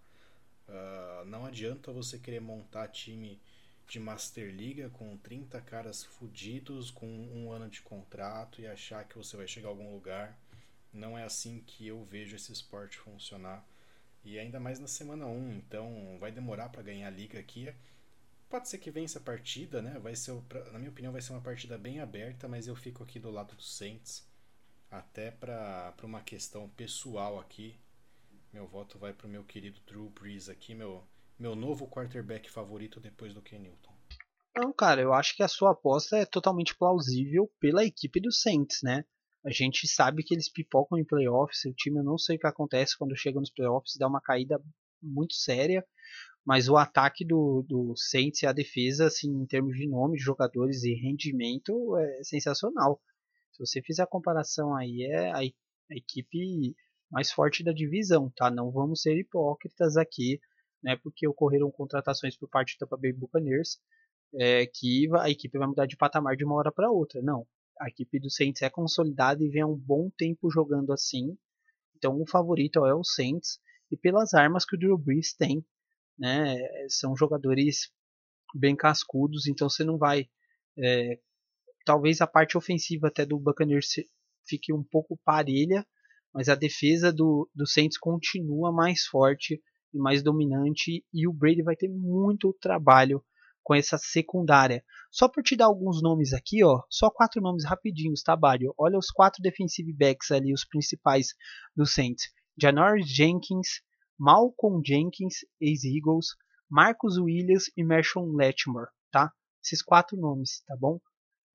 Uh, não adianta você querer montar time de Master Liga com 30 caras fudidos, com um ano de contrato e achar que você vai chegar a algum lugar. Não é assim que eu vejo esse esporte funcionar. E ainda mais na semana 1, então vai demorar para ganhar a liga aqui. Pode ser que vença a partida, né? Vai ser, na minha opinião, vai ser uma partida bem aberta, mas eu fico aqui do lado do Saints. Até para uma questão pessoal aqui. Meu voto vai para o meu querido Drew Brees aqui, meu, meu novo quarterback favorito depois do Ken Newton. Não, cara, eu acho que a sua aposta é totalmente plausível pela equipe do Saints, né? A gente sabe que eles pipocam em playoffs, o time eu não sei o que acontece quando chega nos playoffs, dá uma caída muito séria mas o ataque do, do Saints e a defesa, assim, em termos de nome de jogadores e rendimento, é sensacional. Se você fizer a comparação aí, é a, a equipe mais forte da divisão, tá? Não vamos ser hipócritas aqui, né? Porque ocorreram contratações por parte do Tampa Bay Buccaneers, é, que a equipe vai mudar de patamar de uma hora para outra. Não, a equipe do Saints é consolidada e vem há um bom tempo jogando assim. Então o favorito é o Saints e pelas armas que o Drew Brees tem né? São jogadores bem cascudos, então você não vai. É, talvez a parte ofensiva até do Buccaneers fique um pouco parelha, mas a defesa do, do Saints continua mais forte e mais dominante e o Brady vai ter muito trabalho com essa secundária. Só por te dar alguns nomes aqui, ó, só quatro nomes rapidinhos, tá, Bário? Olha os quatro defensive backs ali, os principais do Saints. Janoris Jenkins, Malcolm Jenkins, ex-Eagles, Marcus Williams e Mershon Letmore, tá? Esses quatro nomes, tá bom?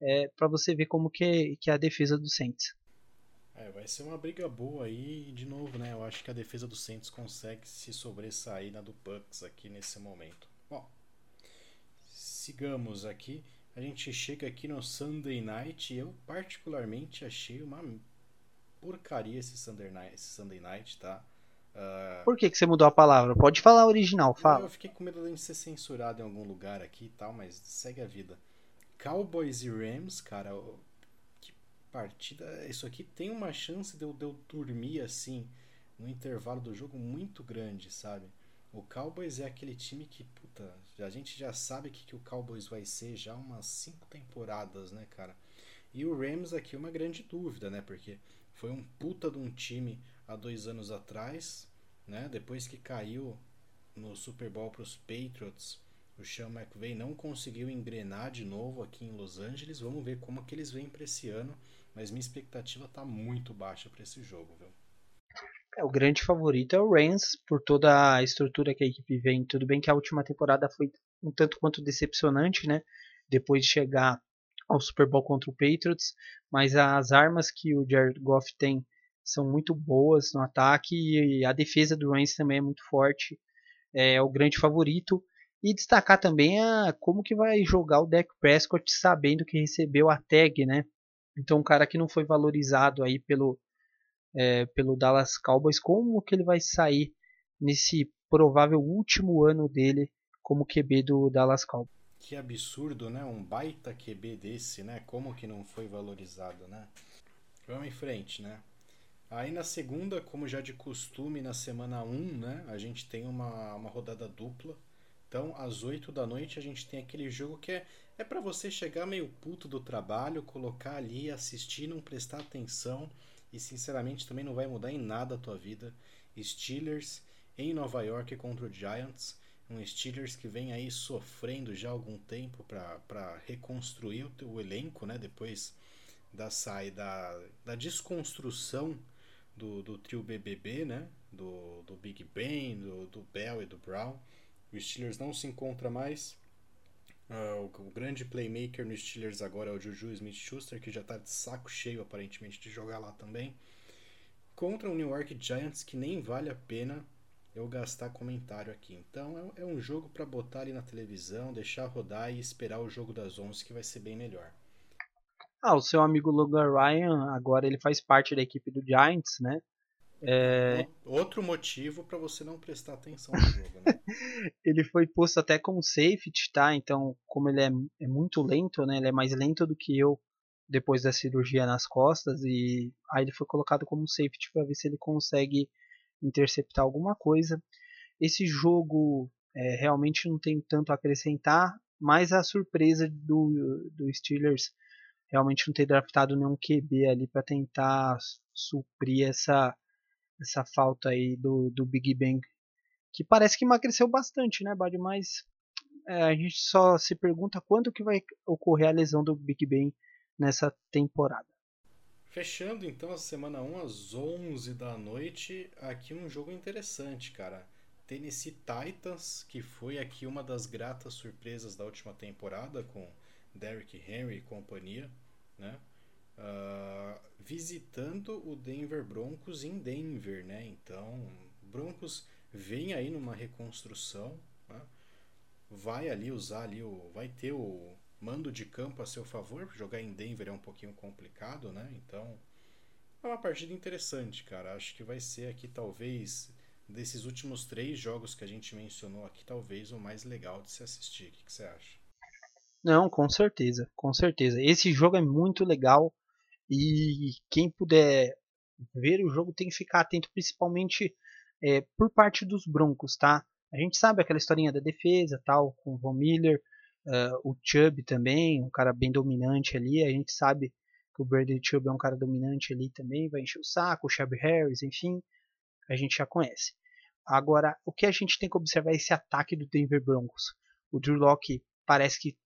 É, para você ver como que que é a defesa do Saints. É, vai ser uma briga boa aí, de novo, né? Eu acho que a defesa do Saints consegue se sobressair na do Bucks aqui nesse momento. Bom, sigamos aqui. A gente chega aqui no Sunday Night e eu particularmente achei uma porcaria esse Sunday Night, esse Sunday Night tá? Uh... Por que, que você mudou a palavra? Pode falar original, fala. Eu fiquei com medo de ser censurado em algum lugar aqui e tal, mas segue a vida. Cowboys e Rams, cara, partida. Isso aqui tem uma chance de eu, de eu dormir assim no intervalo do jogo muito grande, sabe? O Cowboys é aquele time que, puta, a gente já sabe que, que o Cowboys vai ser já umas cinco temporadas, né, cara? E o Rams aqui é uma grande dúvida, né? Porque foi um puta de um time há dois anos atrás, né? Depois que caiu no Super Bowl para os Patriots, o Sean McVay não conseguiu engrenar de novo aqui em Los Angeles. Vamos ver como que eles vêm para esse ano mas minha expectativa tá muito baixa para esse jogo, viu? É, o grande favorito é o Rams, por toda a estrutura que a equipe vem. Tudo bem que a última temporada foi um tanto quanto decepcionante, né? Depois de chegar ao Super Bowl contra o Patriots, mas as armas que o Jared Goff tem são muito boas no ataque e a defesa do Rams também é muito forte. É o grande favorito. E destacar também a, como que vai jogar o Dak Prescott sabendo que recebeu a tag, né? Então, um cara que não foi valorizado aí pelo, é, pelo Dallas Cowboys, como que ele vai sair nesse provável último ano dele como QB do Dallas Cowboys? Que absurdo, né? Um baita QB desse, né? Como que não foi valorizado, né? Vamos em frente, né? Aí na segunda, como já de costume, na semana 1, né? A gente tem uma, uma rodada dupla. Então, às 8 da noite, a gente tem aquele jogo que é é para você chegar meio puto do trabalho, colocar ali, assistir, não prestar atenção e sinceramente também não vai mudar em nada a tua vida. Steelers em Nova York contra o Giants, um Steelers que vem aí sofrendo já há algum tempo para reconstruir o, o elenco, né? Depois da saída da desconstrução do, do trio BBB, né? Do, do Big Ben, do, do Bell e do Brown. O Steelers não se encontra mais. Uh, o, o, grande playmaker no Steelers agora é o Juju Smith-Schuster, que já está de saco cheio aparentemente de jogar lá também. Contra o New York Giants, que nem vale a pena eu gastar comentário aqui. Então é, é um jogo para botar ali na televisão, deixar rodar e esperar o jogo das 11 que vai ser bem melhor. Ah, o seu amigo Logan Ryan, agora ele faz parte da equipe do Giants, né? É... Outro motivo para você não prestar atenção no jogo, né? ele foi posto até como safety, tá? Então, como ele é, é, muito lento, né? Ele é mais lento do que eu depois da cirurgia nas costas e aí ele foi colocado como safety para ver se ele consegue interceptar alguma coisa. Esse jogo é, realmente não tem tanto a acrescentar, mas a surpresa do, do Steelers realmente não ter draftado nenhum QB ali para tentar suprir essa essa falta aí do, do Big Bang, que parece que emagreceu bastante, né, Bad? Mas é, a gente só se pergunta quando que vai ocorrer a lesão do Big Bang nessa temporada. Fechando então a semana 1 às 11 da noite, aqui um jogo interessante, cara. Tennessee Titans, que foi aqui uma das gratas surpresas da última temporada com Derrick Henry e companhia, né? uh, visitando o Denver Broncos em Denver, né? Então, Broncos vem aí numa reconstrução, né? vai ali usar ali o, vai ter o mando de campo a seu favor. Jogar em Denver é um pouquinho complicado, né? Então, é uma partida interessante, cara. Acho que vai ser aqui talvez desses últimos três jogos que a gente mencionou aqui, talvez o mais legal de se assistir. O que, você acha? Não, com certeza, com certeza. Esse jogo é muito legal. E quem puder ver o jogo tem que ficar atento, principalmente é, por parte dos Broncos, tá? A gente sabe aquela historinha da defesa, tal, com o Von Miller, uh, o Chubb também, um cara bem dominante ali. A gente sabe que o Bradley Chubb é um cara dominante ali também, vai encher o saco, o Shelby Harris, enfim, a gente já conhece. Agora, o que a gente tem que observar é esse ataque do Denver Broncos. O Drew Locke parece que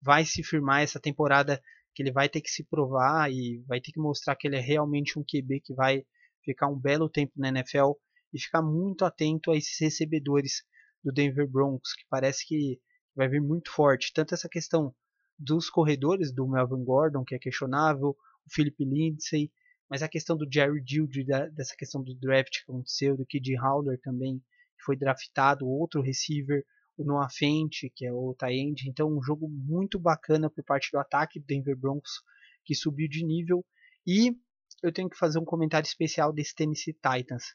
vai se firmar essa temporada, que ele vai ter que se provar e vai ter que mostrar que ele é realmente um QB que vai ficar um belo tempo na NFL e ficar muito atento a esses recebedores do Denver Broncos, que parece que vai vir muito forte. Tanto essa questão dos corredores do Melvin Gordon, que é questionável, o Philip Lindsay, mas a questão do Jerry Judy, dessa questão do draft que aconteceu, do Kid Howler também, que foi draftado, outro receiver, Noah Fent, que é o tie Então, um jogo muito bacana por parte do ataque do Denver Broncos, que subiu de nível. E eu tenho que fazer um comentário especial desse Tennessee Titans.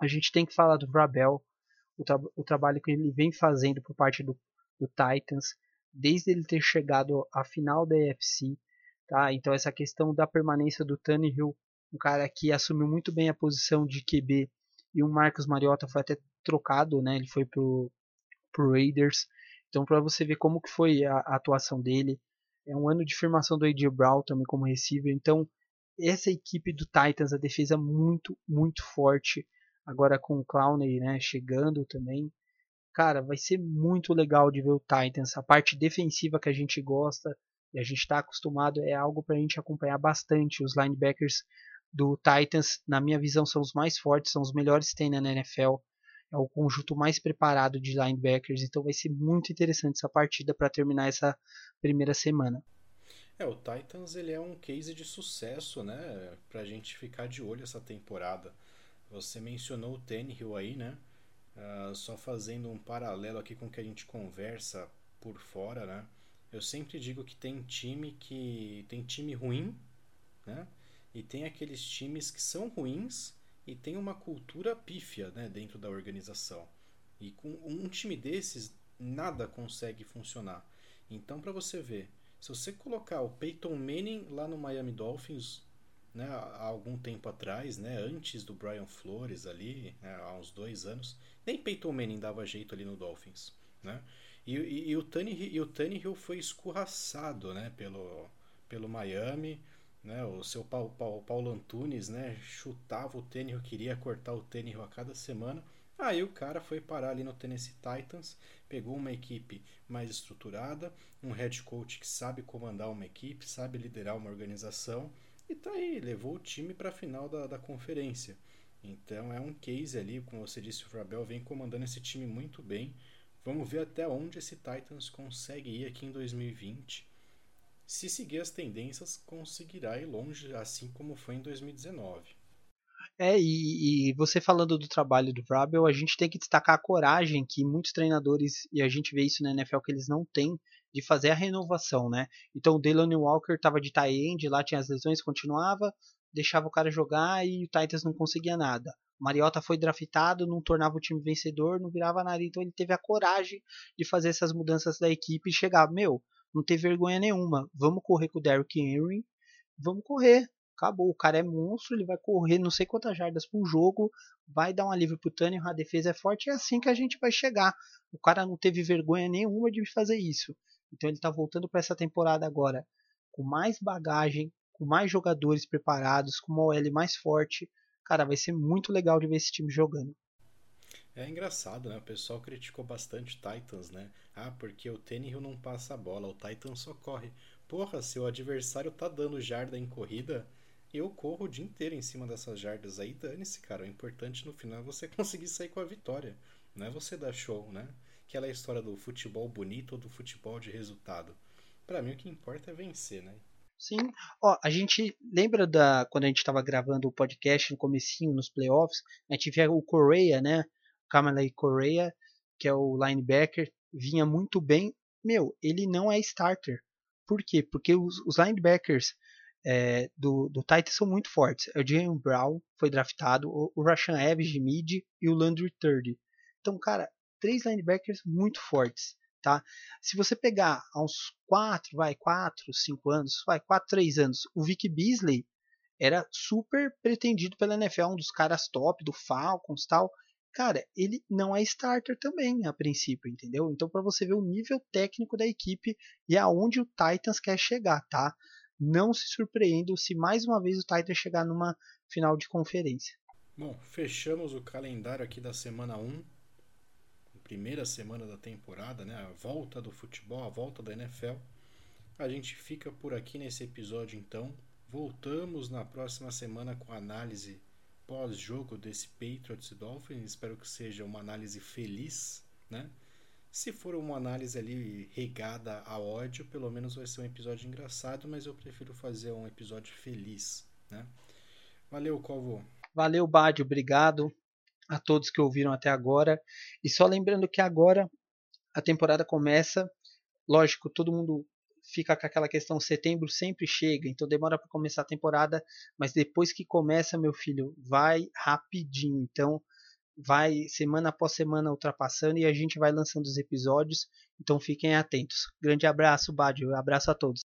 A gente tem que falar do Vrabel, o, tra o trabalho que ele vem fazendo por parte do, do Titans, desde ele ter chegado à final da AFC, tá? Então essa questão da permanência do Tannehill, um cara que assumiu muito bem a posição de QB e o Marcos Mariota foi até trocado, né? Ele foi pro Raiders. Então para você ver como que foi a, a, atuação dele, é um ano de firmação do AJ Brown também como receiver. Então essa equipe do Titans, a defesa muito, muito forte. Agora com o Clowney, né, chegando também cara, vai ser muito legal de ver o Titans. A parte defensiva que a gente gosta e a gente está acostumado é algo para a gente acompanhar bastante. Os linebackers do Titans, na minha visão, são os mais fortes, são os melhores que tem na NFL. É o conjunto mais preparado de linebackers, então vai ser muito interessante essa partida para terminar essa primeira semana. É, o Titans ele é um case de sucesso, né? Pra gente ficar de olho essa temporada. Você mencionou o Tannehill aí, né? Uh, só fazendo um paralelo aqui com o que a gente conversa por fora, né? Eu sempre digo que tem time que tem time ruim, né? E tem aqueles times que são ruins e tem uma cultura pífia, né, dentro da organização. E com um time desses nada consegue funcionar. Então, para você ver, se você colocar o Peyton Manning lá no Miami Dolphins, né, há algum tempo atrás, né, antes do Brian Flores ali, né, há uns dois anos, nem Peyton Manning dava jeito ali no Dolphins, né? E, e, e o Tannehill, foi escorraçado, né, pelo, pelo Miami, né? O seu Paulo, Paulo, Paulo Antunes, né, chutava o Tannehill, queria cortar o Tannehill a cada semana. Aí o cara foi parar ali no Tennessee Titans, pegou uma equipe mais estruturada, um head coach que sabe comandar uma equipe, sabe liderar uma organização e tá aí, levou o time para a final da, da conferência. Então é um case ali, como você disse, o Vrabel vem comandando esse time muito bem. Vamos ver até onde esse Titans consegue ir aqui em 2020. Se seguir as tendências, conseguirá ir longe, assim como foi em 2019. É, e, e, você falando do trabalho do Vrabel, a gente tem que destacar a coragem que muitos treinadores, e a gente vê isso na NFL, que eles não têm de fazer a renovação, né? Então o Delaney Walker estava de tie end, lá tinha as lesões, continuava, deixava o cara jogar e o Titans não conseguia nada. Mariota foi draftado, não tornava o time vencedor, não virava nada. Então ele teve a coragem de fazer essas mudanças da equipe e chegar, meu, não teve vergonha nenhuma. Vamos correr com o Derrick Henry, vamos correr. Acabou, o cara é monstro, ele vai correr não sei quantas jardas por jogo, vai dar um alívio pro Tanner, a defesa é forte, é assim que a gente vai chegar. O cara não teve vergonha nenhuma de fazer isso. Então ele está voltando para essa temporada agora com mais bagagem, com mais jogadores preparados, com uma OL mais forte. Cara, vai ser muito legal de ver esse time jogando. É engraçado, né? O pessoal criticou bastante Titans, né? Ah, porque o Tannehill não passa a bola, o Titans só corre. Porra, se o adversário tá dando jarda em corrida, eu corro o dia inteiro em cima dessas jardas aí, dane-se, cara. O importante no final é você conseguir sair com a vitória. Não é você dar show, né? Aquela história do futebol bonito ou do futebol de resultado. Para mim o que importa é vencer, né? Sim. Ó, a gente lembra da quando a gente estava gravando o podcast no comecinho, nos playoffs, a gente via o Correa, né? Kamalei Correa, que é o linebacker, vinha muito bem. Meu, ele não é starter. Por quê? Porque os, os linebackers é, do, do Titans são muito fortes. É o Jalen Brown foi draftado, o, o Rashan Evans de mid e o Landry Third. Então, cara, três linebackers muito fortes tá? Se você pegar há uns 4, vai, 4, 5 anos, vai, 4, 3 anos, o Vic Beasley era super pretendido pela NFL, um dos caras top do Falcons tal. Cara, ele não é starter também a princípio, entendeu? Então para você ver o nível técnico da equipe e aonde o Titans quer chegar, tá? não se surpreendam se mais uma vez o Titans chegar numa final de conferência. Bom, fechamos o calendário aqui da semana 1, primeira semana da temporada, né? A volta do futebol, a volta da NFL. A gente fica por aqui nesse episódio então. Voltamos na próxima semana com a análise pós-jogo desse Patriots e Dolphins. Espero que seja uma análise feliz, né? Se for uma análise ali regada a ódio, pelo menos vai ser um episódio engraçado, mas eu prefiro fazer um episódio feliz, né? Valeu, Covo. Valeu, Bad, obrigado a todos que ouviram até agora. E só lembrando que agora a temporada começa. Lógico, todo mundo fica com aquela questão setembro sempre chega, então demora para começar a temporada, mas depois que começa, meu filho, vai rapidinho. Então, vai semana após semana ultrapassando e a gente vai lançando os episódios. Então fiquem atentos. Grande abraço, Badio. Abraço a todos.